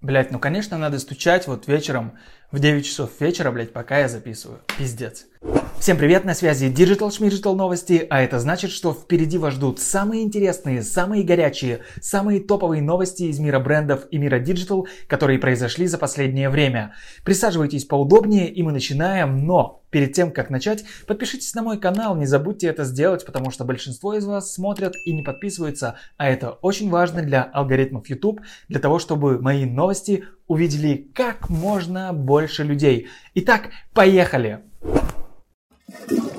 Блять, ну конечно надо стучать вот вечером в 9 часов вечера, блять, пока я записываю. Пиздец. Всем привет, на связи Digital Schmidigital новости, а это значит, что впереди вас ждут самые интересные, самые горячие, самые топовые новости из мира брендов и мира Digital, которые произошли за последнее время. Присаживайтесь поудобнее и мы начинаем, но Перед тем, как начать, подпишитесь на мой канал, не забудьте это сделать, потому что большинство из вас смотрят и не подписываются, а это очень важно для алгоритмов YouTube, для того, чтобы мои новости увидели как можно больше людей. Итак, поехали! Thank you.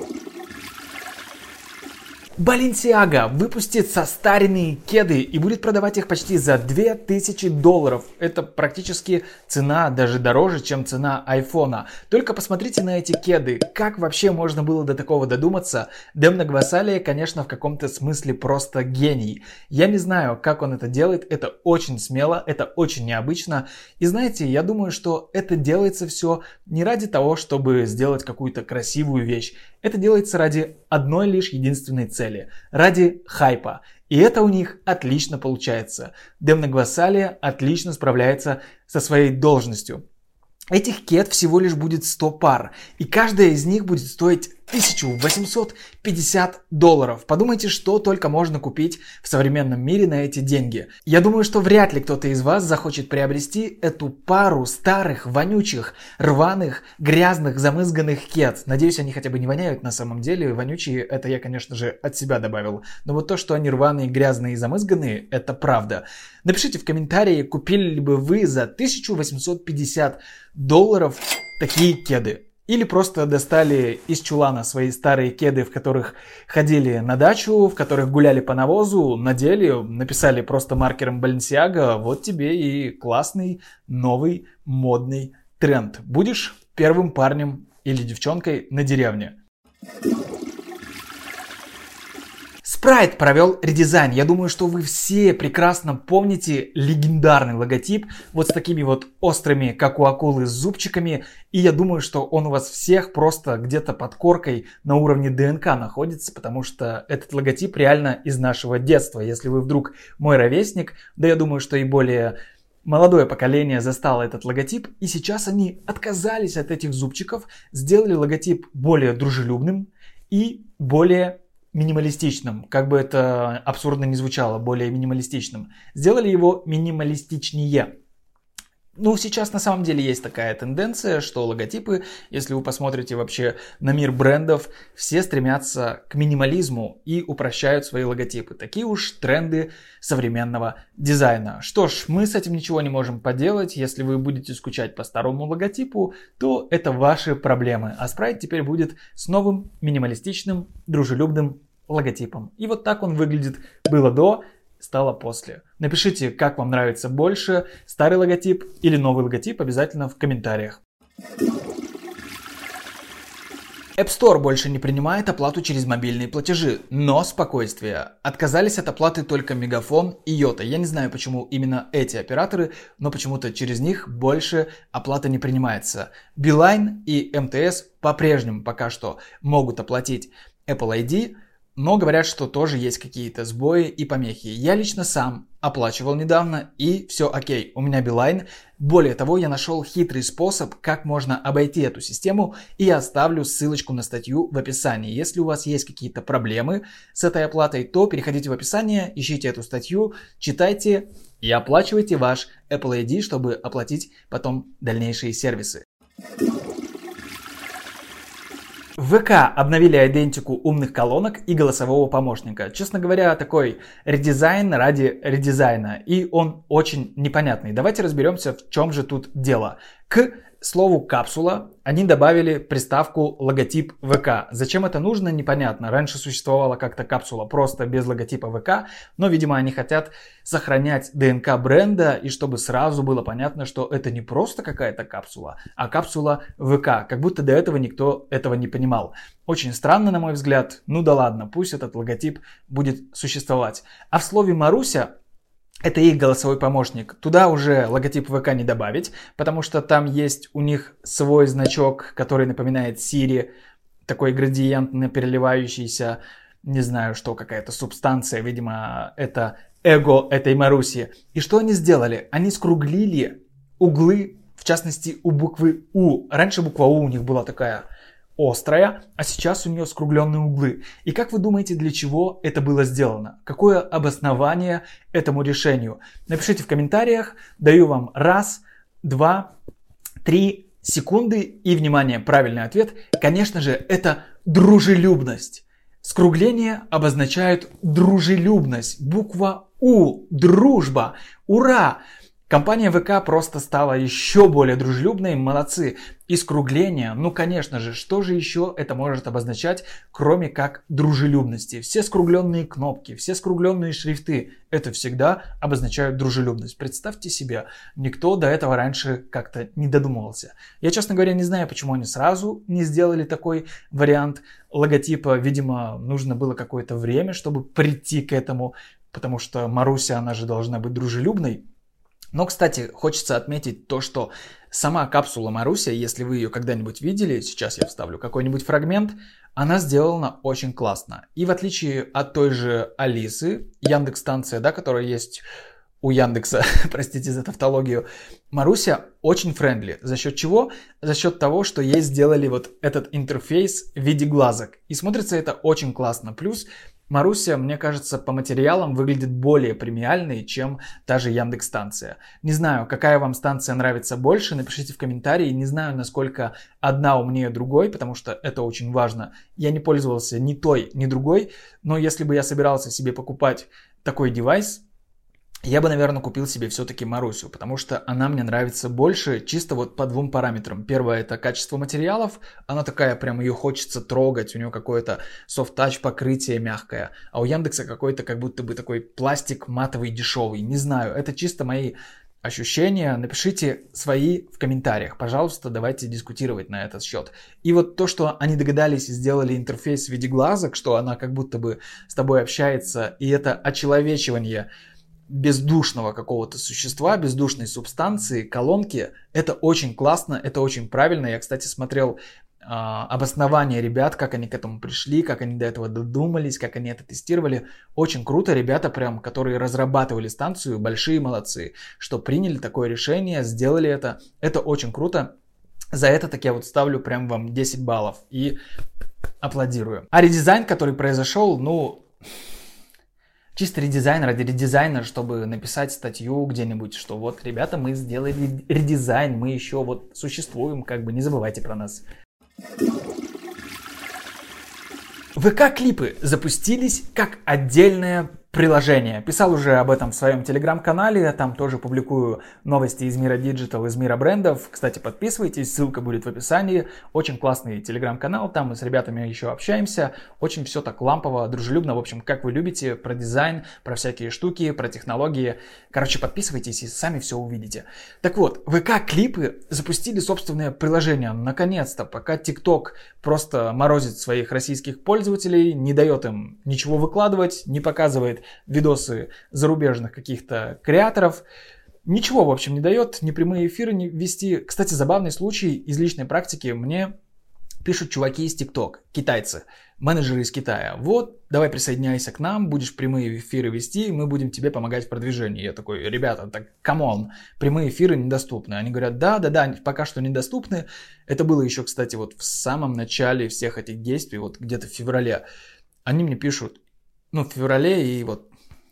Balenciaga выпустит состаренные кеды и будет продавать их почти за 2000 долларов. Это практически цена даже дороже, чем цена айфона. Только посмотрите на эти кеды. Как вообще можно было до такого додуматься? Демна Гвасалия, конечно, в каком-то смысле просто гений. Я не знаю, как он это делает. Это очень смело, это очень необычно. И знаете, я думаю, что это делается все не ради того, чтобы сделать какую-то красивую вещь. Это делается ради одной лишь единственной цели, ради хайпа. И это у них отлично получается. Демна Гвасалия отлично справляется со своей должностью. Этих кет всего лишь будет 100 пар, и каждая из них будет стоить 1850 долларов. Подумайте, что только можно купить в современном мире на эти деньги. Я думаю, что вряд ли кто-то из вас захочет приобрести эту пару старых, вонючих, рваных, грязных, замызганных кет. Надеюсь, они хотя бы не воняют на самом деле. Вонючие, это я, конечно же, от себя добавил. Но вот то, что они рваные, грязные и замызганные, это правда. Напишите в комментарии, купили ли бы вы за 1850 долларов такие кеды. Или просто достали из чулана свои старые кеды, в которых ходили на дачу, в которых гуляли по навозу, надели, написали просто маркером Balenciaga, вот тебе и классный новый модный тренд. Будешь первым парнем или девчонкой на деревне. Спрайт провел редизайн. Я думаю, что вы все прекрасно помните легендарный логотип вот с такими вот острыми, как у акулы, зубчиками. И я думаю, что он у вас всех просто где-то под коркой на уровне ДНК находится, потому что этот логотип реально из нашего детства. Если вы вдруг мой ровесник, да я думаю, что и более Молодое поколение застало этот логотип, и сейчас они отказались от этих зубчиков, сделали логотип более дружелюбным и более минималистичным, как бы это абсурдно не звучало, более минималистичным. Сделали его минималистичнее. Ну, сейчас на самом деле есть такая тенденция, что логотипы, если вы посмотрите вообще на мир брендов, все стремятся к минимализму и упрощают свои логотипы. Такие уж тренды современного дизайна. Что ж, мы с этим ничего не можем поделать. Если вы будете скучать по старому логотипу, то это ваши проблемы. А спрайт теперь будет с новым минималистичным, дружелюбным логотипом. И вот так он выглядит было до, стало после. Напишите, как вам нравится больше, старый логотип или новый логотип, обязательно в комментариях. App Store больше не принимает оплату через мобильные платежи, но спокойствие. Отказались от оплаты только Мегафон и Йота. Я не знаю, почему именно эти операторы, но почему-то через них больше оплата не принимается. Билайн и МТС по-прежнему пока что могут оплатить Apple ID, но говорят, что тоже есть какие-то сбои и помехи. Я лично сам оплачивал недавно и все окей, у меня Билайн. Более того, я нашел хитрый способ, как можно обойти эту систему и я оставлю ссылочку на статью в описании. Если у вас есть какие-то проблемы с этой оплатой, то переходите в описание, ищите эту статью, читайте и оплачивайте ваш Apple ID, чтобы оплатить потом дальнейшие сервисы. ВК обновили идентику умных колонок и голосового помощника. Честно говоря, такой редизайн ради редизайна. И он очень непонятный. Давайте разберемся, в чем же тут дело. К слову капсула они добавили приставку логотип ВК. Зачем это нужно, непонятно. Раньше существовала как-то капсула просто без логотипа ВК, но, видимо, они хотят сохранять ДНК бренда, и чтобы сразу было понятно, что это не просто какая-то капсула, а капсула ВК. Как будто до этого никто этого не понимал. Очень странно, на мой взгляд. Ну да ладно, пусть этот логотип будет существовать. А в слове Маруся это их голосовой помощник. Туда уже логотип ВК не добавить, потому что там есть у них свой значок, который напоминает Siri, такой градиентно переливающийся, не знаю что, какая-то субстанция, видимо, это эго этой Маруси. И что они сделали? Они скруглили углы, в частности у буквы У. Раньше буква У у них была такая острая, а сейчас у нее скругленные углы. И как вы думаете, для чего это было сделано? Какое обоснование этому решению? Напишите в комментариях, даю вам раз, два, три секунды и, внимание, правильный ответ, конечно же, это дружелюбность. Скругление обозначает дружелюбность. Буква У. Дружба. Ура! Компания ВК просто стала еще более дружелюбной, молодцы. И скругление, ну конечно же, что же еще это может обозначать, кроме как дружелюбности? Все скругленные кнопки, все скругленные шрифты, это всегда обозначают дружелюбность. Представьте себе, никто до этого раньше как-то не додумывался. Я, честно говоря, не знаю, почему они сразу не сделали такой вариант логотипа. Видимо, нужно было какое-то время, чтобы прийти к этому, потому что Маруся, она же должна быть дружелюбной. Но, кстати, хочется отметить то, что сама капсула Маруся, если вы ее когда-нибудь видели, сейчас я вставлю какой-нибудь фрагмент, она сделана очень классно. И в отличие от той же Алисы, Яндекс станция, да, которая есть у Яндекса, простите за тавтологию, Маруся очень friendly. За счет чего? За счет того, что ей сделали вот этот интерфейс в виде глазок. И смотрится это очень классно. Плюс Маруся, мне кажется, по материалам выглядит более премиальной, чем та же Яндекс станция. Не знаю, какая вам станция нравится больше, напишите в комментарии. Не знаю, насколько одна умнее другой, потому что это очень важно. Я не пользовался ни той, ни другой, но если бы я собирался себе покупать такой девайс, я бы, наверное, купил себе все-таки Марусю, потому что она мне нравится больше чисто вот по двум параметрам. Первое это качество материалов, она такая прям ее хочется трогать, у нее какое-то софт-тач покрытие мягкое, а у Яндекса какой-то как будто бы такой пластик матовый дешевый, не знаю, это чисто мои ощущения, напишите свои в комментариях, пожалуйста, давайте дискутировать на этот счет. И вот то, что они догадались и сделали интерфейс в виде глазок, что она как будто бы с тобой общается, и это очеловечивание бездушного какого-то существа, бездушной субстанции, колонки. Это очень классно, это очень правильно. Я, кстати, смотрел э, обоснование ребят, как они к этому пришли, как они до этого додумались, как они это тестировали. Очень круто, ребята прям, которые разрабатывали станцию, большие молодцы, что приняли такое решение, сделали это. Это очень круто. За это так я вот ставлю прям вам 10 баллов и аплодирую. А редизайн, который произошел, ну, чисто редизайн ради редизайна, чтобы написать статью где-нибудь, что вот, ребята, мы сделали редизайн, мы еще вот существуем, как бы не забывайте про нас. ВК-клипы запустились как отдельная приложение. Писал уже об этом в своем телеграм-канале, там тоже публикую новости из мира digital, из мира брендов. Кстати, подписывайтесь, ссылка будет в описании. Очень классный телеграм-канал, там мы с ребятами еще общаемся. Очень все так лампово, дружелюбно, в общем, как вы любите, про дизайн, про всякие штуки, про технологии. Короче, подписывайтесь и сами все увидите. Так вот, ВК-клипы запустили собственное приложение. Наконец-то, пока ТикТок просто морозит своих российских пользователей, не дает им ничего выкладывать, не показывает видосы зарубежных каких-то креаторов. Ничего, в общем, не дает, ни прямые эфиры не вести. Кстати, забавный случай из личной практики. Мне пишут чуваки из ТикТок, китайцы, менеджеры из Китая. Вот, давай присоединяйся к нам, будешь прямые эфиры вести, мы будем тебе помогать в продвижении. Я такой, ребята, так, come on, прямые эфиры недоступны. Они говорят, да, да, да, пока что недоступны. Это было еще, кстати, вот в самом начале всех этих действий, вот где-то в феврале. Они мне пишут, ну, в феврале и вот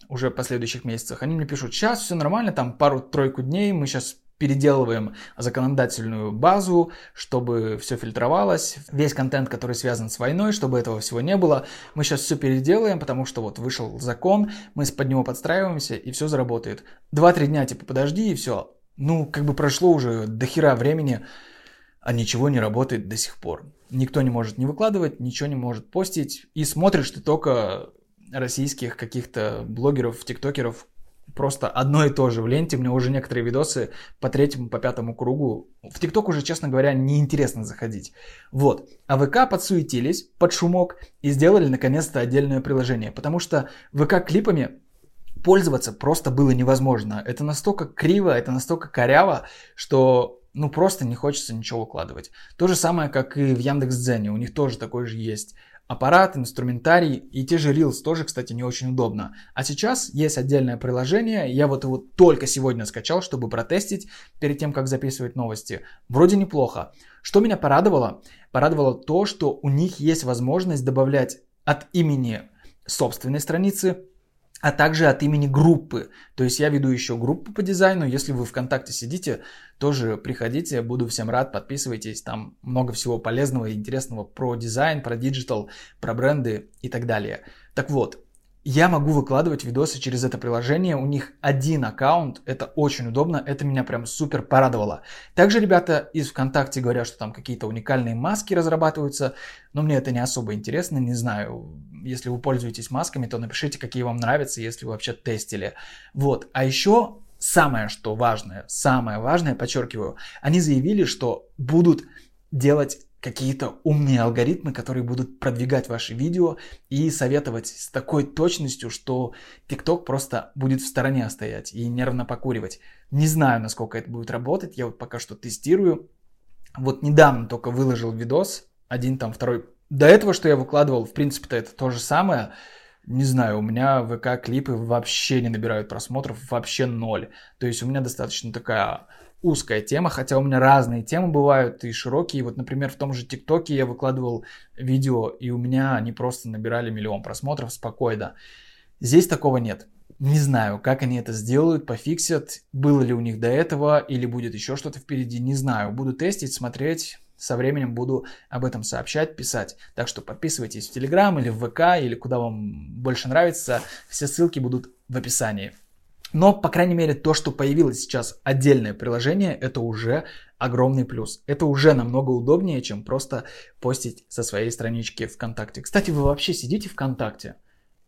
уже в последующих месяцах. Они мне пишут, сейчас все нормально, там пару-тройку дней, мы сейчас переделываем законодательную базу, чтобы все фильтровалось, весь контент, который связан с войной, чтобы этого всего не было. Мы сейчас все переделаем, потому что вот вышел закон, мы под него подстраиваемся, и все заработает. Два-три дня, типа, подожди, и все. Ну, как бы прошло уже до хера времени, а ничего не работает до сих пор. Никто не может не выкладывать, ничего не может постить, и смотришь ты только российских каких-то блогеров, тиктокеров просто одно и то же в ленте. Мне уже некоторые видосы по третьему, по пятому кругу. В ТикТок уже, честно говоря, неинтересно заходить. Вот. А ВК подсуетились под шумок и сделали наконец-то отдельное приложение. Потому что ВК клипами пользоваться просто было невозможно. Это настолько криво, это настолько коряво, что ну просто не хочется ничего выкладывать. То же самое, как и в Яндекс.Дзене. У них тоже такой же есть аппарат, инструментарий и те же Reels тоже, кстати, не очень удобно. А сейчас есть отдельное приложение, я вот его только сегодня скачал, чтобы протестить перед тем, как записывать новости. Вроде неплохо. Что меня порадовало? Порадовало то, что у них есть возможность добавлять от имени собственной страницы а также от имени группы. То есть я веду еще группу по дизайну. Если вы ВКонтакте сидите, тоже приходите, буду всем рад, подписывайтесь. Там много всего полезного и интересного про дизайн, про digital, про бренды и так далее. Так вот, я могу выкладывать видосы через это приложение, у них один аккаунт, это очень удобно, это меня прям супер порадовало. Также ребята из ВКонтакте говорят, что там какие-то уникальные маски разрабатываются, но мне это не особо интересно, не знаю, если вы пользуетесь масками, то напишите, какие вам нравятся, если вы вообще тестили. Вот, а еще самое, что важное, самое важное, подчеркиваю, они заявили, что будут делать какие-то умные алгоритмы, которые будут продвигать ваши видео и советовать с такой точностью, что TikTok просто будет в стороне стоять и нервно покуривать. Не знаю, насколько это будет работать, я вот пока что тестирую. Вот недавно только выложил видос, один там, второй. До этого, что я выкладывал, в принципе-то это то же самое. Не знаю, у меня ВК-клипы вообще не набирают просмотров, вообще ноль. То есть у меня достаточно такая узкая тема, хотя у меня разные темы бывают и широкие. Вот, например, в том же ТикТоке я выкладывал видео, и у меня они просто набирали миллион просмотров спокойно. Здесь такого нет. Не знаю, как они это сделают, пофиксят, было ли у них до этого, или будет еще что-то впереди, не знаю. Буду тестить, смотреть, со временем буду об этом сообщать, писать. Так что подписывайтесь в Телеграм или в ВК, или куда вам больше нравится. Все ссылки будут в описании. Но, по крайней мере, то, что появилось сейчас отдельное приложение, это уже огромный плюс. Это уже намного удобнее, чем просто постить со своей странички ВКонтакте. Кстати, вы вообще сидите ВКонтакте?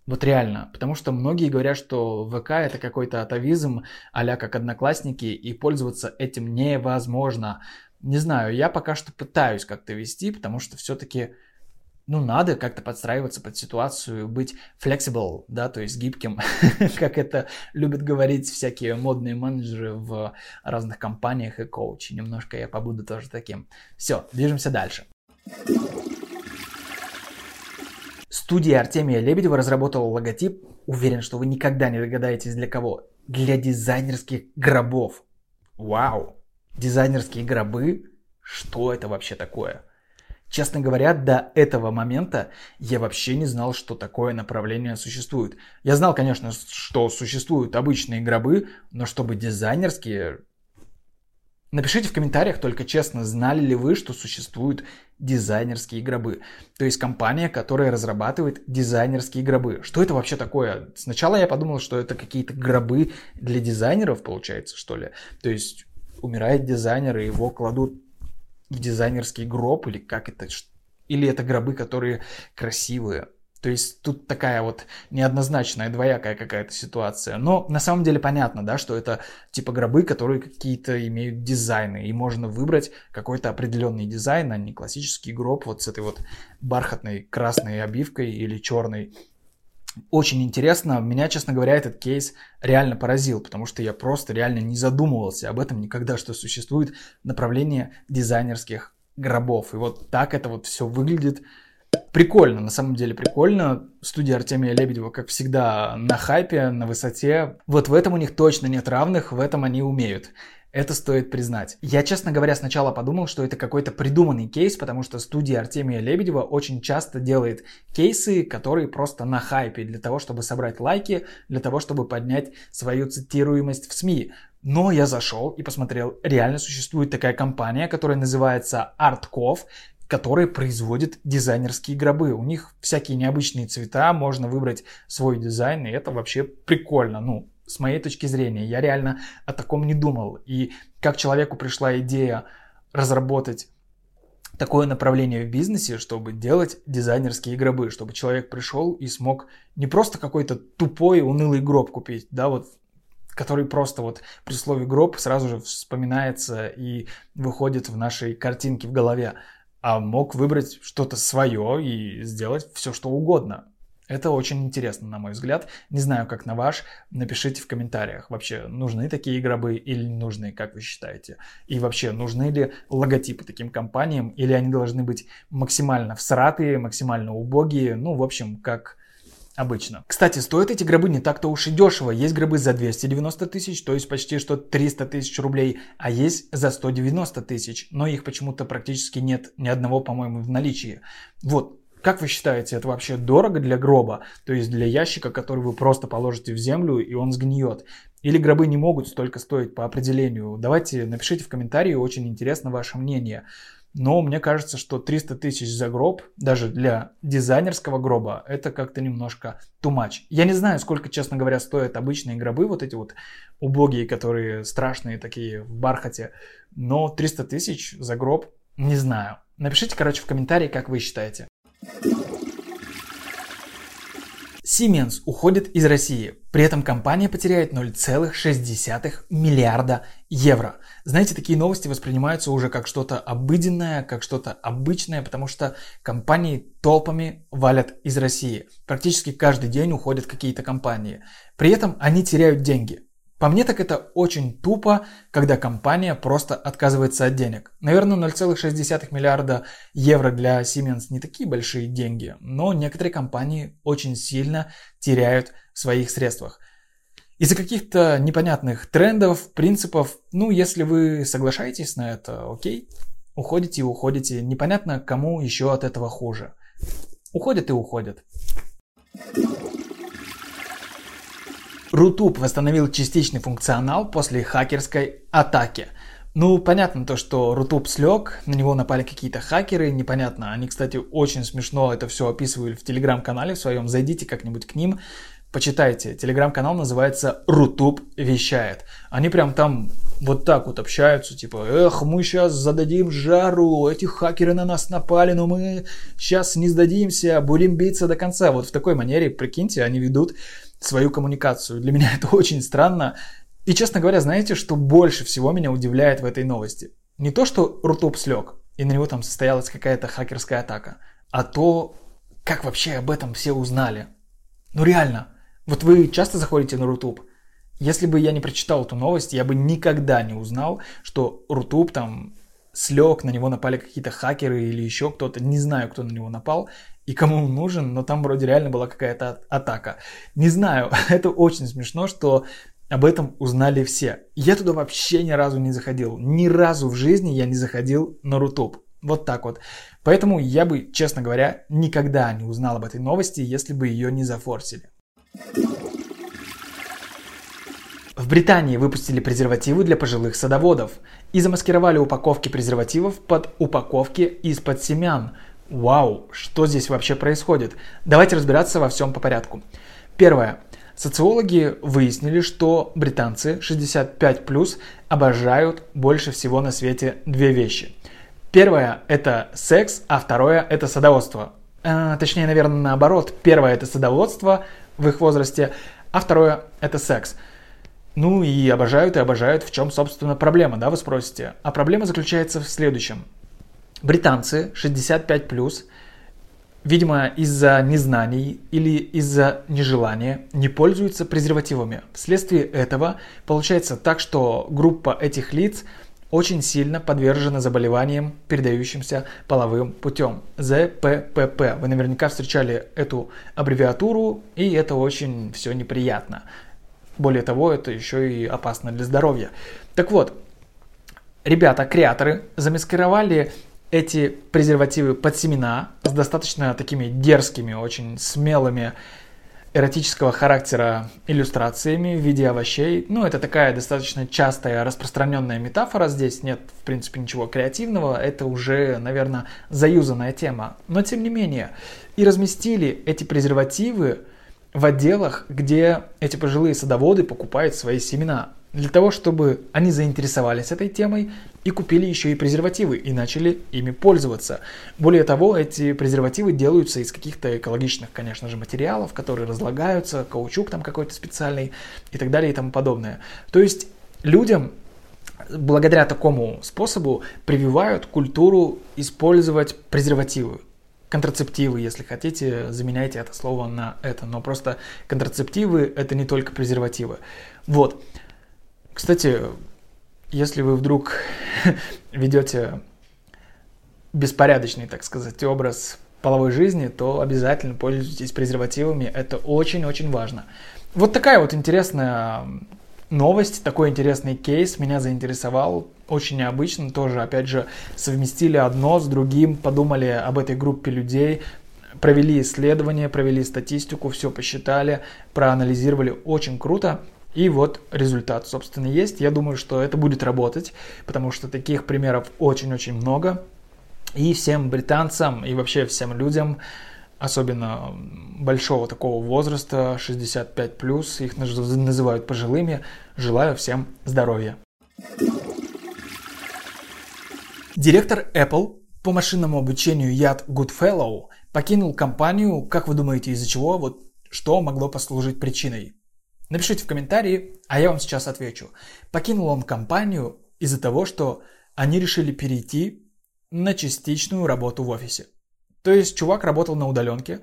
Вот реально, потому что многие говорят, что ВК это какой-то атовизм, а как одноклассники, и пользоваться этим невозможно. Не знаю, я пока что пытаюсь как-то вести, потому что все-таки ну, надо как-то подстраиваться под ситуацию, быть flexible, да, то есть гибким, как это любят говорить всякие модные менеджеры в разных компаниях и коучи. Немножко я побуду тоже таким. Все, движемся дальше. Студия Артемия Лебедева разработала логотип, уверен, что вы никогда не догадаетесь для кого. Для дизайнерских гробов. Вау! Дизайнерские гробы? Что это вообще такое? Честно говоря, до этого момента я вообще не знал, что такое направление существует. Я знал, конечно, что существуют обычные гробы, но чтобы дизайнерские... Напишите в комментариях только честно, знали ли вы, что существуют дизайнерские гробы. То есть компания, которая разрабатывает дизайнерские гробы. Что это вообще такое? Сначала я подумал, что это какие-то гробы для дизайнеров, получается, что ли. То есть умирает дизайнер, и его кладут дизайнерский гроб, или как это, или это гробы, которые красивые. То есть тут такая вот неоднозначная, двоякая какая-то ситуация. Но на самом деле понятно, да, что это типа гробы, которые какие-то имеют дизайны. И можно выбрать какой-то определенный дизайн, а не классический гроб вот с этой вот бархатной красной обивкой или черной очень интересно. Меня, честно говоря, этот кейс реально поразил, потому что я просто реально не задумывался об этом никогда, что существует направление дизайнерских гробов. И вот так это вот все выглядит. Прикольно, на самом деле прикольно. Студия Артемия Лебедева, как всегда, на хайпе, на высоте. Вот в этом у них точно нет равных, в этом они умеют. Это стоит признать. Я, честно говоря, сначала подумал, что это какой-то придуманный кейс, потому что студия Артемия Лебедева очень часто делает кейсы, которые просто на хайпе, для того, чтобы собрать лайки, для того, чтобы поднять свою цитируемость в СМИ. Но я зашел и посмотрел, реально существует такая компания, которая называется Artkov, которая производит дизайнерские гробы. У них всякие необычные цвета, можно выбрать свой дизайн, и это вообще прикольно. Ну, с моей точки зрения. Я реально о таком не думал. И как человеку пришла идея разработать такое направление в бизнесе, чтобы делать дизайнерские гробы, чтобы человек пришел и смог не просто какой-то тупой, унылый гроб купить, да, вот который просто вот при слове гроб сразу же вспоминается и выходит в нашей картинке в голове, а мог выбрать что-то свое и сделать все, что угодно. Это очень интересно, на мой взгляд. Не знаю, как на ваш. Напишите в комментариях, вообще нужны такие гробы или не нужны, как вы считаете. И вообще, нужны ли логотипы таким компаниям, или они должны быть максимально всратые, максимально убогие, ну, в общем, как обычно. Кстати, стоят эти гробы не так-то уж и дешево. Есть гробы за 290 тысяч, то есть почти что 300 тысяч рублей, а есть за 190 тысяч, но их почему-то практически нет ни одного, по-моему, в наличии. Вот, как вы считаете, это вообще дорого для гроба? То есть для ящика, который вы просто положите в землю и он сгниет? Или гробы не могут столько стоить по определению? Давайте напишите в комментарии, очень интересно ваше мнение. Но мне кажется, что 300 тысяч за гроб, даже для дизайнерского гроба, это как-то немножко too much. Я не знаю, сколько, честно говоря, стоят обычные гробы, вот эти вот убогие, которые страшные такие в бархате. Но 300 тысяч за гроб, не знаю. Напишите, короче, в комментарии, как вы считаете. Siemens уходит из России. При этом компания потеряет 0,6 миллиарда евро. Знаете, такие новости воспринимаются уже как что-то обыденное, как что-то обычное, потому что компании толпами валят из России. Практически каждый день уходят какие-то компании. При этом они теряют деньги. По мне так это очень тупо, когда компания просто отказывается от денег. Наверное, 0,6 миллиарда евро для Siemens не такие большие деньги, но некоторые компании очень сильно теряют в своих средствах. Из-за каких-то непонятных трендов, принципов, ну, если вы соглашаетесь на это, окей, уходите и уходите. Непонятно, кому еще от этого хуже. Уходят и уходят. Рутуб восстановил частичный функционал после хакерской атаки. Ну, понятно то, что Рутуб слег, на него напали какие-то хакеры, непонятно. Они, кстати, очень смешно это все описывали в телеграм-канале в своем. Зайдите как-нибудь к ним, почитайте. Телеграм-канал называется Рутуб вещает. Они прям там вот так вот общаются, типа, эх, мы сейчас зададим жару, эти хакеры на нас напали, но мы сейчас не сдадимся, будем биться до конца. Вот в такой манере, прикиньте, они ведут свою коммуникацию. Для меня это очень странно. И, честно говоря, знаете, что больше всего меня удивляет в этой новости? Не то, что Rutube слег, и на него там состоялась какая-то хакерская атака, а то, как вообще об этом все узнали. Ну реально, вот вы часто заходите на Rutube, если бы я не прочитал эту новость, я бы никогда не узнал, что Rutube там слег, на него напали какие-то хакеры или еще кто-то, не знаю, кто на него напал и кому он нужен, но там вроде реально была какая-то атака. Не знаю, это очень смешно, что об этом узнали все. Я туда вообще ни разу не заходил. Ни разу в жизни я не заходил на Рутуб. Вот так вот. Поэтому я бы, честно говоря, никогда не узнал об этой новости, если бы ее не зафорсили. В Британии выпустили презервативы для пожилых садоводов и замаскировали упаковки презервативов под упаковки из-под семян. Вау, что здесь вообще происходит? Давайте разбираться во всем по порядку. Первое. Социологи выяснили, что британцы 65+, обожают больше всего на свете две вещи. Первое – это секс, а второе – это садоводство. А, точнее, наверное, наоборот. Первое – это садоводство в их возрасте, а второе – это секс – ну и обожают и обожают. В чем, собственно, проблема, да, вы спросите? А проблема заключается в следующем. Британцы 65+, видимо, из-за незнаний или из-за нежелания не пользуются презервативами. Вследствие этого получается так, что группа этих лиц очень сильно подвержена заболеваниям, передающимся половым путем. ЗППП. Вы наверняка встречали эту аббревиатуру, и это очень все неприятно. Более того, это еще и опасно для здоровья. Так вот, ребята, креаторы, замаскировали эти презервативы под семена с достаточно такими дерзкими, очень смелыми эротического характера иллюстрациями в виде овощей. Ну, это такая достаточно частая распространенная метафора. Здесь нет, в принципе, ничего креативного. Это уже, наверное, заюзанная тема. Но, тем не менее, и разместили эти презервативы в отделах, где эти пожилые садоводы покупают свои семена. Для того, чтобы они заинтересовались этой темой и купили еще и презервативы и начали ими пользоваться. Более того, эти презервативы делаются из каких-то экологичных, конечно же, материалов, которые разлагаются, каучук там какой-то специальный и так далее и тому подобное. То есть людям благодаря такому способу прививают культуру использовать презервативы. контрацептивы, если хотите, заменяйте это слово на это. Но просто контрацептивы это не только презервативы. Вот. Кстати, если вы вдруг ведете беспорядочный, так сказать, образ половой жизни, то обязательно пользуйтесь презервативами. Это очень-очень важно. Вот такая вот интересная новость, такой интересный кейс меня заинтересовал. Очень необычно тоже, опять же, совместили одно с другим, подумали об этой группе людей, провели исследования, провели статистику, все посчитали, проанализировали. Очень круто. И вот результат, собственно, есть. Я думаю, что это будет работать, потому что таких примеров очень-очень много. И всем британцам и вообще всем людям особенно большого такого возраста, 65 плюс, их называют пожилыми. Желаю всем здоровья. Директор Apple по машинному обучению Яд Goodfellow покинул компанию, как вы думаете, из-за чего, вот что могло послужить причиной? Напишите в комментарии, а я вам сейчас отвечу. Покинул он компанию из-за того, что они решили перейти на частичную работу в офисе. То есть чувак работал на удаленке,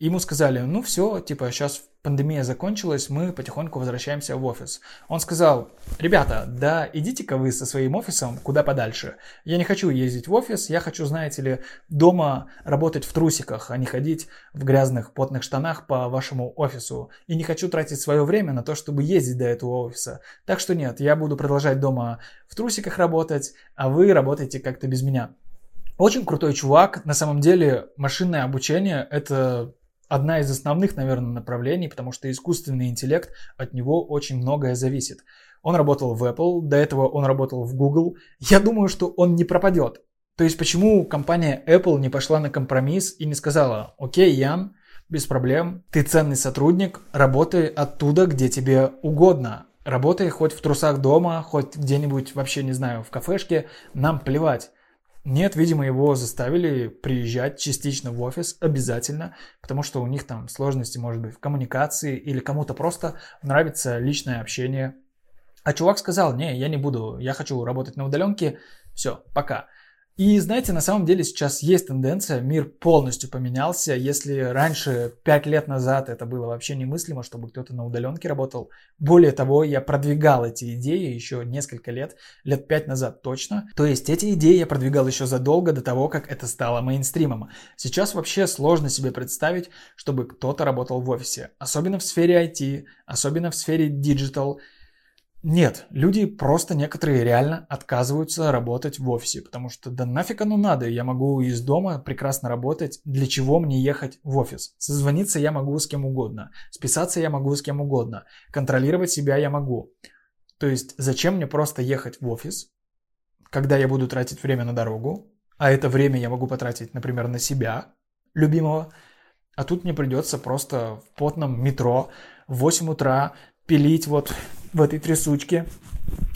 ему сказали, ну все, типа сейчас пандемия закончилась, мы потихоньку возвращаемся в офис. Он сказал, ребята, да идите-ка вы со своим офисом куда подальше. Я не хочу ездить в офис, я хочу, знаете ли, дома работать в трусиках, а не ходить в грязных потных штанах по вашему офису. И не хочу тратить свое время на то, чтобы ездить до этого офиса. Так что нет, я буду продолжать дома в трусиках работать, а вы работаете как-то без меня. Очень крутой чувак. На самом деле машинное обучение – это одна из основных, наверное, направлений, потому что искусственный интеллект, от него очень многое зависит. Он работал в Apple, до этого он работал в Google. Я думаю, что он не пропадет. То есть почему компания Apple не пошла на компромисс и не сказала, окей, Ян, без проблем, ты ценный сотрудник, работай оттуда, где тебе угодно. Работай хоть в трусах дома, хоть где-нибудь, вообще не знаю, в кафешке, нам плевать. Нет, видимо, его заставили приезжать частично в офис обязательно, потому что у них там сложности, может быть, в коммуникации или кому-то просто нравится личное общение. А чувак сказал, не, я не буду, я хочу работать на удаленке, все, пока. И знаете, на самом деле сейчас есть тенденция, мир полностью поменялся. Если раньше, пять лет назад, это было вообще немыслимо, чтобы кто-то на удаленке работал. Более того, я продвигал эти идеи еще несколько лет, лет пять назад точно. То есть эти идеи я продвигал еще задолго до того, как это стало мейнстримом. Сейчас вообще сложно себе представить, чтобы кто-то работал в офисе. Особенно в сфере IT, особенно в сфере digital. Нет, люди просто некоторые реально отказываются работать в офисе, потому что да нафиг оно надо, я могу из дома прекрасно работать, для чего мне ехать в офис? Созвониться я могу с кем угодно, списаться я могу с кем угодно, контролировать себя я могу. То есть зачем мне просто ехать в офис, когда я буду тратить время на дорогу, а это время я могу потратить, например, на себя, любимого, а тут мне придется просто в потном метро в 8 утра пилить вот в этой трясучке,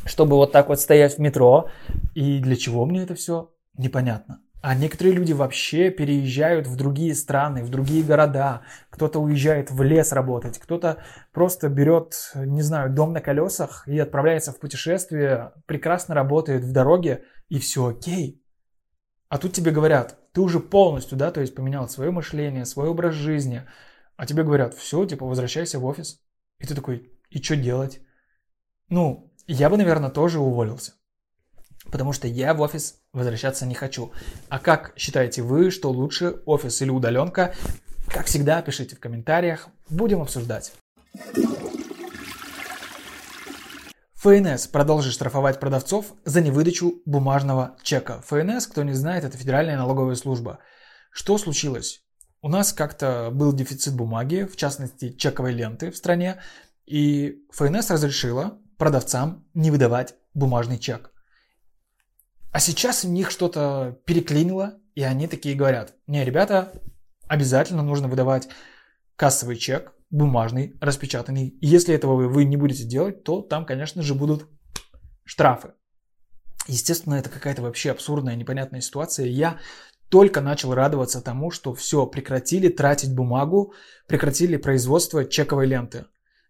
чтобы вот так вот стоять в метро. И для чего мне это все? Непонятно. А некоторые люди вообще переезжают в другие страны, в другие города. Кто-то уезжает в лес работать, кто-то просто берет, не знаю, дом на колесах и отправляется в путешествие, прекрасно работает в дороге, и все окей. А тут тебе говорят, ты уже полностью, да, то есть поменял свое мышление, свой образ жизни, а тебе говорят, все, типа, возвращайся в офис. И ты такой, и что делать? Ну, я бы, наверное, тоже уволился. Потому что я в офис возвращаться не хочу. А как считаете вы, что лучше, офис или удаленка? Как всегда, пишите в комментариях. Будем обсуждать. ФНС продолжит штрафовать продавцов за невыдачу бумажного чека. ФНС, кто не знает, это Федеральная налоговая служба. Что случилось? У нас как-то был дефицит бумаги, в частности чековой ленты в стране, и ФНС разрешила продавцам не выдавать бумажный чек. А сейчас у них что-то переклинило, и они такие говорят, не, ребята, обязательно нужно выдавать кассовый чек, бумажный, распечатанный. Если этого вы не будете делать, то там, конечно же, будут штрафы. Естественно, это какая-то вообще абсурдная, непонятная ситуация. Я только начал радоваться тому, что все, прекратили тратить бумагу, прекратили производство чековой ленты.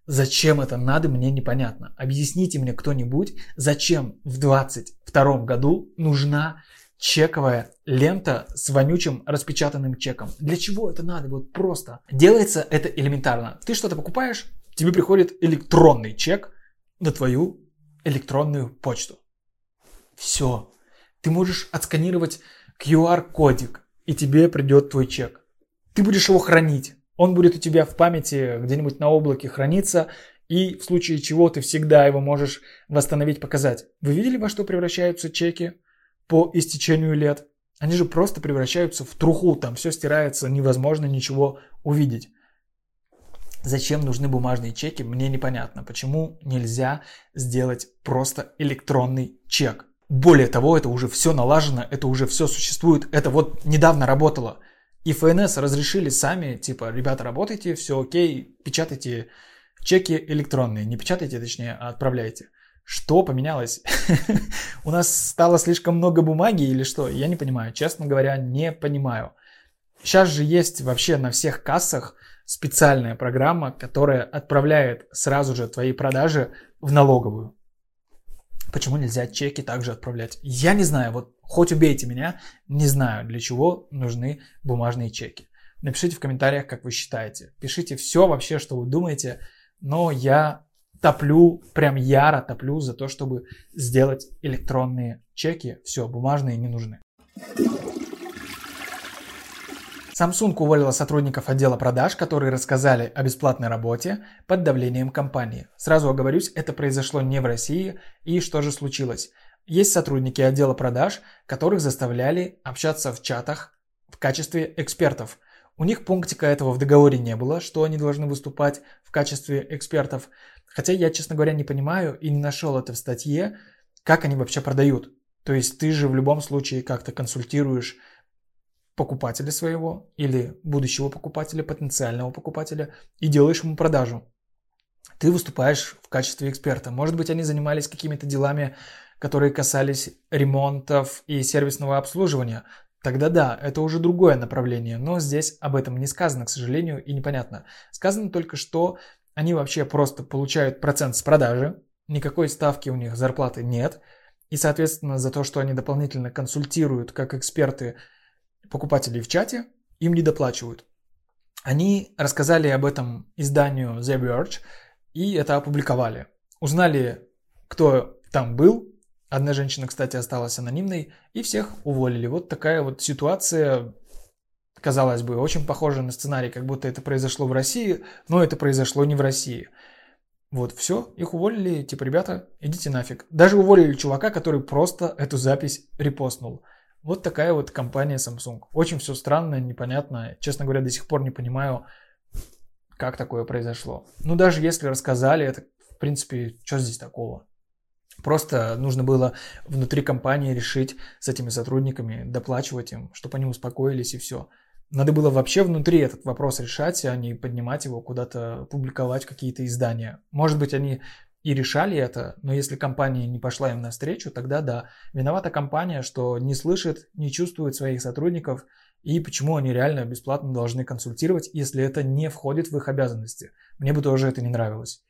Зачем это надо, мне непонятно. Объясните мне кто-нибудь, зачем в 22 году нужна чековая лента с вонючим распечатанным чеком. Для чего это надо? Вот просто. Делается это элементарно. Ты что-то покупаешь, тебе приходит электронный чек на твою электронную почту. Все. Ты можешь отсканировать QR-кодик, и тебе придет твой чек. Ты будешь его хранить. Он будет у тебя в памяти где-нибудь на облаке храниться, и в случае чего ты всегда его можешь восстановить, показать. Вы видели, во что превращаются чеки по истечению лет? Они же просто превращаются в труху, там все стирается, невозможно ничего увидеть. Зачем нужны бумажные чеки, мне непонятно. Почему нельзя сделать просто электронный чек? Более того, это уже все налажено, это уже все существует, это вот недавно работало. И ФНС разрешили сами, типа, ребята, работайте, все окей, печатайте чеки электронные. Не печатайте, точнее, а отправляйте. Что поменялось? У нас стало слишком много бумаги или что? Я не понимаю. Честно говоря, не понимаю. Сейчас же есть вообще на всех кассах специальная программа, которая отправляет сразу же твои продажи в налоговую. Почему нельзя чеки также отправлять? Я не знаю, вот хоть убейте меня, не знаю, для чего нужны бумажные чеки. Напишите в комментариях, как вы считаете. Пишите все вообще, что вы думаете, но я топлю, прям яро топлю за то, чтобы сделать электронные чеки. Все, бумажные не нужны. Samsung уволила сотрудников отдела продаж, которые рассказали о бесплатной работе под давлением компании. Сразу оговорюсь, это произошло не в России. И что же случилось? Есть сотрудники отдела продаж, которых заставляли общаться в чатах в качестве экспертов. У них пунктика этого в договоре не было, что они должны выступать в качестве экспертов. Хотя я, честно говоря, не понимаю и не нашел это в статье, как они вообще продают. То есть ты же в любом случае как-то консультируешь покупателя своего или будущего покупателя, потенциального покупателя и делаешь ему продажу. Ты выступаешь в качестве эксперта. Может быть, они занимались какими-то делами, которые касались ремонтов и сервисного обслуживания. Тогда да, это уже другое направление, но здесь об этом не сказано, к сожалению, и непонятно. Сказано только, что они вообще просто получают процент с продажи, никакой ставки у них зарплаты нет, и, соответственно, за то, что они дополнительно консультируют как эксперты покупателей в чате, им не доплачивают. Они рассказали об этом изданию The Verge и это опубликовали. Узнали, кто там был. Одна женщина, кстати, осталась анонимной, и всех уволили. Вот такая вот ситуация, казалось бы, очень похожа на сценарий, как будто это произошло в России, но это произошло не в России. Вот, все, их уволили, типа, ребята, идите нафиг. Даже уволили чувака, который просто эту запись репостнул. Вот такая вот компания Samsung. Очень все странно, непонятно. Честно говоря, до сих пор не понимаю, как такое произошло. Ну, даже если рассказали, это, в принципе, что здесь такого? Просто нужно было внутри компании решить с этими сотрудниками, доплачивать им, чтобы они успокоились и все. Надо было вообще внутри этот вопрос решать, а не поднимать его куда-то, публиковать какие-то издания. Может быть, они и решали это, но если компания не пошла им навстречу, тогда да, виновата компания, что не слышит, не чувствует своих сотрудников и почему они реально бесплатно должны консультировать, если это не входит в их обязанности. Мне бы тоже это не нравилось.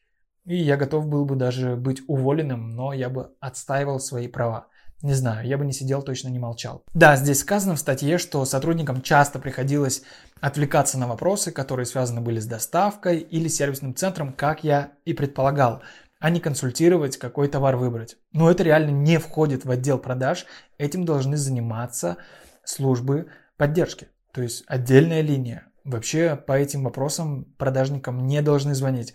И я готов был бы даже быть уволенным, но я бы отстаивал свои права. Не знаю, я бы не сидел, точно не молчал. Да, здесь сказано в статье, что сотрудникам часто приходилось отвлекаться на вопросы, которые связаны были с доставкой или сервисным центром, как я и предполагал а не консультировать, какой товар выбрать. Но это реально не входит в отдел продаж. Этим должны заниматься службы поддержки. То есть отдельная линия. Вообще по этим вопросам продажникам не должны звонить.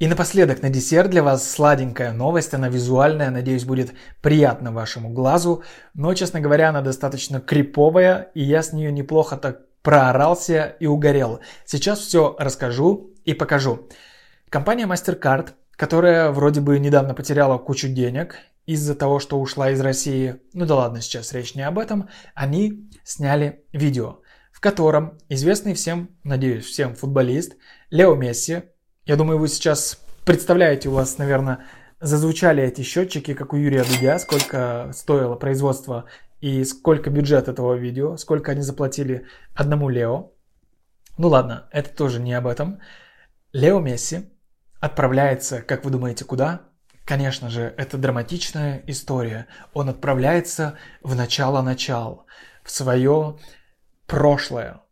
И напоследок на десерт для вас сладенькая новость, она визуальная, надеюсь, будет приятна вашему глазу, но, честно говоря, она достаточно криповая, и я с нее неплохо так проорался и угорел. Сейчас все расскажу и покажу. Компания MasterCard, которая вроде бы недавно потеряла кучу денег из-за того, что ушла из России, ну да ладно, сейчас речь не об этом, они сняли видео, в котором известный всем, надеюсь, всем футболист Лео Месси, я думаю, вы сейчас представляете, у вас, наверное, зазвучали эти счетчики, как у Юрия Дудя, сколько стоило производство и сколько бюджет этого видео, сколько они заплатили одному Лео. Ну ладно, это тоже не об этом. Лео Месси отправляется, как вы думаете, куда? Конечно же, это драматичная история. Он отправляется в начало-начал, в свое прошлое.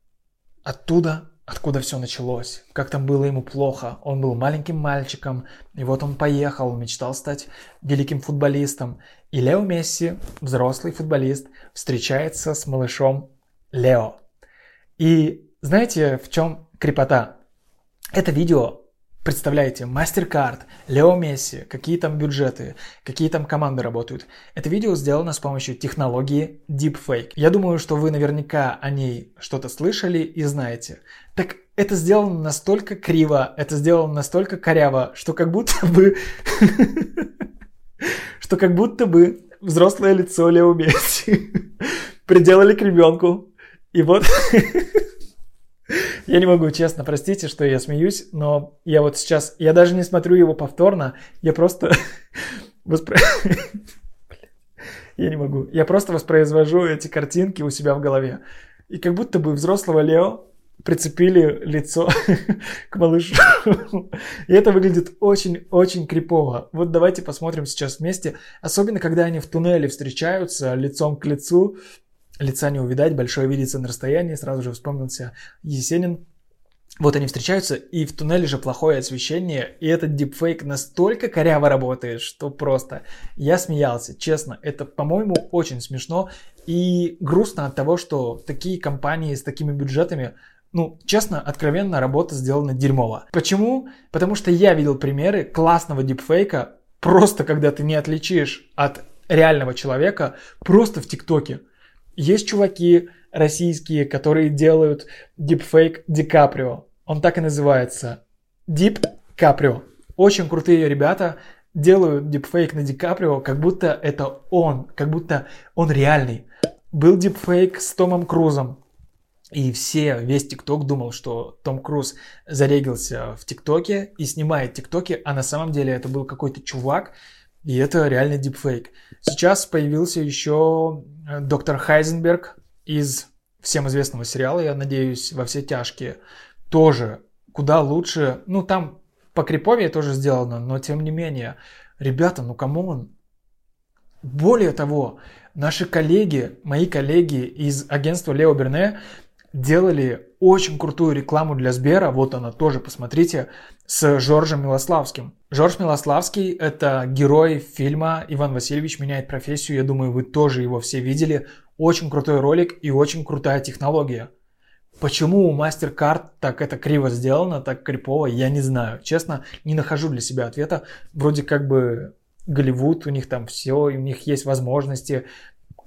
Оттуда, откуда все началось. Как там было ему плохо. Он был маленьким мальчиком, и вот он поехал, мечтал стать великим футболистом. И Лео Месси, взрослый футболист, встречается с малышом Лео. И знаете, в чем крепота? Это видео Представляете, MasterCard, Лео Месси, какие там бюджеты, какие там команды работают. Это видео сделано с помощью технологии Deepfake. Я думаю, что вы наверняка о ней что-то слышали и знаете. Так это сделано настолько криво, это сделано настолько коряво, что как будто бы... что как будто бы взрослое лицо Лео Месси приделали к ребенку. И вот Я не могу, честно, простите, что я смеюсь, но я вот сейчас, я даже не смотрю его повторно, я просто. Я не могу. Я просто воспроизвожу эти картинки у себя в голове. И как будто бы взрослого Лео прицепили лицо к малышу. И это выглядит очень-очень крипово. Вот давайте посмотрим сейчас вместе. Особенно, когда они в туннеле встречаются лицом к лицу лица не увидать, большое видится на расстоянии, сразу же вспомнился Есенин. Вот они встречаются, и в туннеле же плохое освещение, и этот дипфейк настолько коряво работает, что просто я смеялся, честно. Это, по-моему, очень смешно и грустно от того, что такие компании с такими бюджетами ну, честно, откровенно, работа сделана дерьмово. Почему? Потому что я видел примеры классного дипфейка, просто когда ты не отличишь от реального человека, просто в ТикТоке. Есть чуваки российские, которые делают дипфейк Ди Каприо. Он так и называется. Дип Каприо. Очень крутые ребята делают дипфейк на Ди Каприо, как будто это он, как будто он реальный. Был дипфейк с Томом Крузом. И все, весь ТикТок думал, что Том Круз зарегился в ТикТоке и снимает ТикТоки, а на самом деле это был какой-то чувак, и это реально дипфейк. Сейчас появился еще э, доктор Хайзенберг из всем известного сериала, я надеюсь, во все тяжкие. Тоже куда лучше. Ну, там по криповее тоже сделано, но тем не менее. Ребята, ну come on. Более того, наши коллеги, мои коллеги из агентства Leo Burnett делали очень крутую рекламу для Сбера, вот она тоже, посмотрите, с Жоржем Милославским. Жорж Милославский – это герой фильма «Иван Васильевич меняет профессию». Я думаю, вы тоже его все видели. Очень крутой ролик и очень крутая технология. Почему у MasterCard так это криво сделано, так крипово, я не знаю. Честно, не нахожу для себя ответа. Вроде как бы Голливуд, у них там все, у них есть возможности.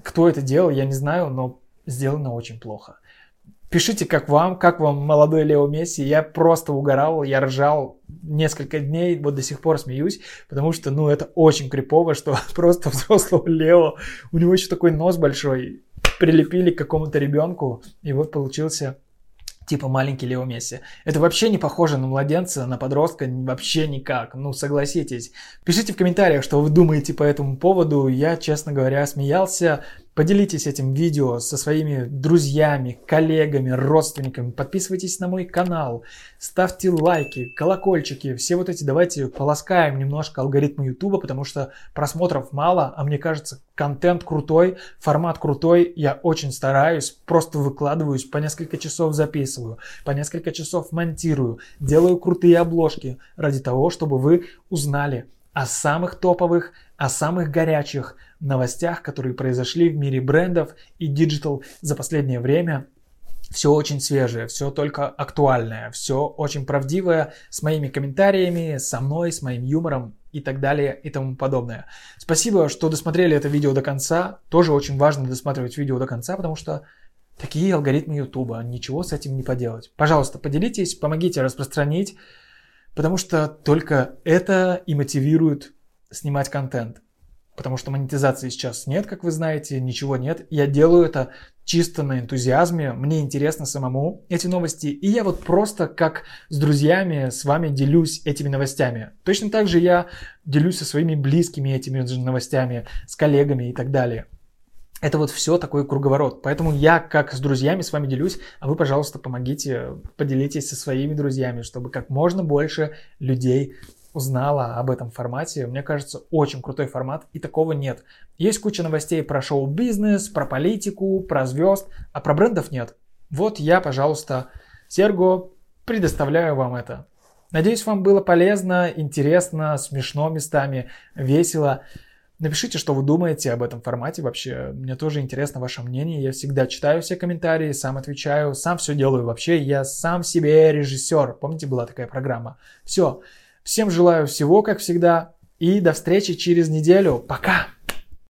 Кто это делал, я не знаю, но сделано очень плохо. Пишите, как вам, как вам молодой Лео Месси. Я просто угорал, я ржал несколько дней, вот до сих пор смеюсь, потому что, ну, это очень крипово, что просто взрослого Лео, у него еще такой нос большой, прилепили к какому-то ребенку, и вот получился типа маленький Лео Месси. Это вообще не похоже на младенца, на подростка, вообще никак. Ну, согласитесь. Пишите в комментариях, что вы думаете по этому поводу. Я, честно говоря, смеялся. Поделитесь этим видео со своими друзьями, коллегами, родственниками. Подписывайтесь на мой канал, ставьте лайки, колокольчики. Все вот эти давайте полоскаем немножко алгоритмы YouTube, потому что просмотров мало, а мне кажется, контент крутой, формат крутой. Я очень стараюсь, просто выкладываюсь, по несколько часов записываю, по несколько часов монтирую, делаю крутые обложки ради того, чтобы вы узнали о самых топовых, о самых горячих новостях, которые произошли в мире брендов и диджитал за последнее время. Все очень свежее, все только актуальное, все очень правдивое, с моими комментариями, со мной, с моим юмором и так далее и тому подобное. Спасибо, что досмотрели это видео до конца. Тоже очень важно досматривать видео до конца, потому что такие алгоритмы YouTube, ничего с этим не поделать. Пожалуйста, поделитесь, помогите распространить, потому что только это и мотивирует снимать контент. Потому что монетизации сейчас нет, как вы знаете, ничего нет. Я делаю это чисто на энтузиазме, мне интересно самому эти новости, и я вот просто как с друзьями с вами делюсь этими новостями. Точно так же я делюсь со своими близкими этими новостями, с коллегами и так далее. Это вот все такой круговорот. Поэтому я как с друзьями с вами делюсь, а вы, пожалуйста, помогите, поделитесь со своими друзьями, чтобы как можно больше людей узнала об этом формате. Мне кажется, очень крутой формат, и такого нет. Есть куча новостей про шоу-бизнес, про политику, про звезд, а про брендов нет. Вот я, пожалуйста, Серго, предоставляю вам это. Надеюсь, вам было полезно, интересно, смешно местами, весело. Напишите, что вы думаете об этом формате вообще. Мне тоже интересно ваше мнение. Я всегда читаю все комментарии, сам отвечаю, сам все делаю вообще. Я сам себе режиссер. Помните, была такая программа? Все. Всем желаю всего, как всегда. И до встречи через неделю. Пока!